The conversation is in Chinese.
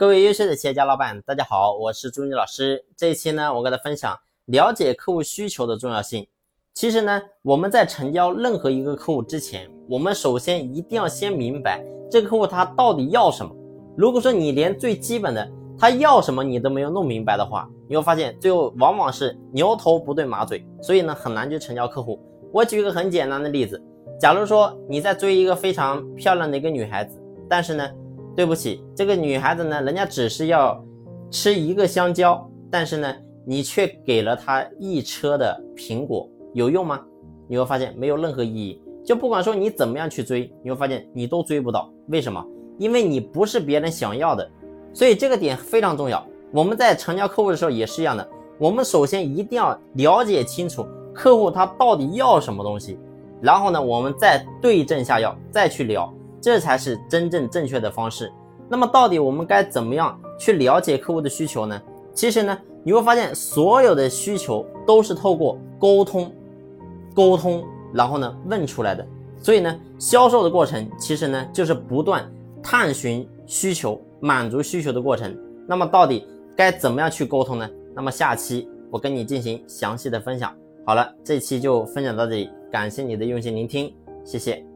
各位优秀的企业家老板，大家好，我是朱妮老师。这一期呢，我给大家分享了解客户需求的重要性。其实呢，我们在成交任何一个客户之前，我们首先一定要先明白这个客户他到底要什么。如果说你连最基本的他要什么你都没有弄明白的话，你会发现最后往往是牛头不对马嘴，所以呢，很难去成交客户。我举一个很简单的例子，假如说你在追一个非常漂亮的一个女孩子，但是呢。对不起，这个女孩子呢，人家只是要吃一个香蕉，但是呢，你却给了她一车的苹果，有用吗？你会发现没有任何意义。就不管说你怎么样去追，你会发现你都追不到。为什么？因为你不是别人想要的。所以这个点非常重要。我们在成交客户的时候也是一样的，我们首先一定要了解清楚客户他到底要什么东西，然后呢，我们再对症下药，再去聊。这才是真正正确的方式。那么，到底我们该怎么样去了解客户的需求呢？其实呢，你会发现所有的需求都是透过沟通、沟通，然后呢问出来的。所以呢，销售的过程其实呢就是不断探寻需求、满足需求的过程。那么，到底该怎么样去沟通呢？那么下期我跟你进行详细的分享。好了，这期就分享到这里，感谢你的用心聆听，谢谢。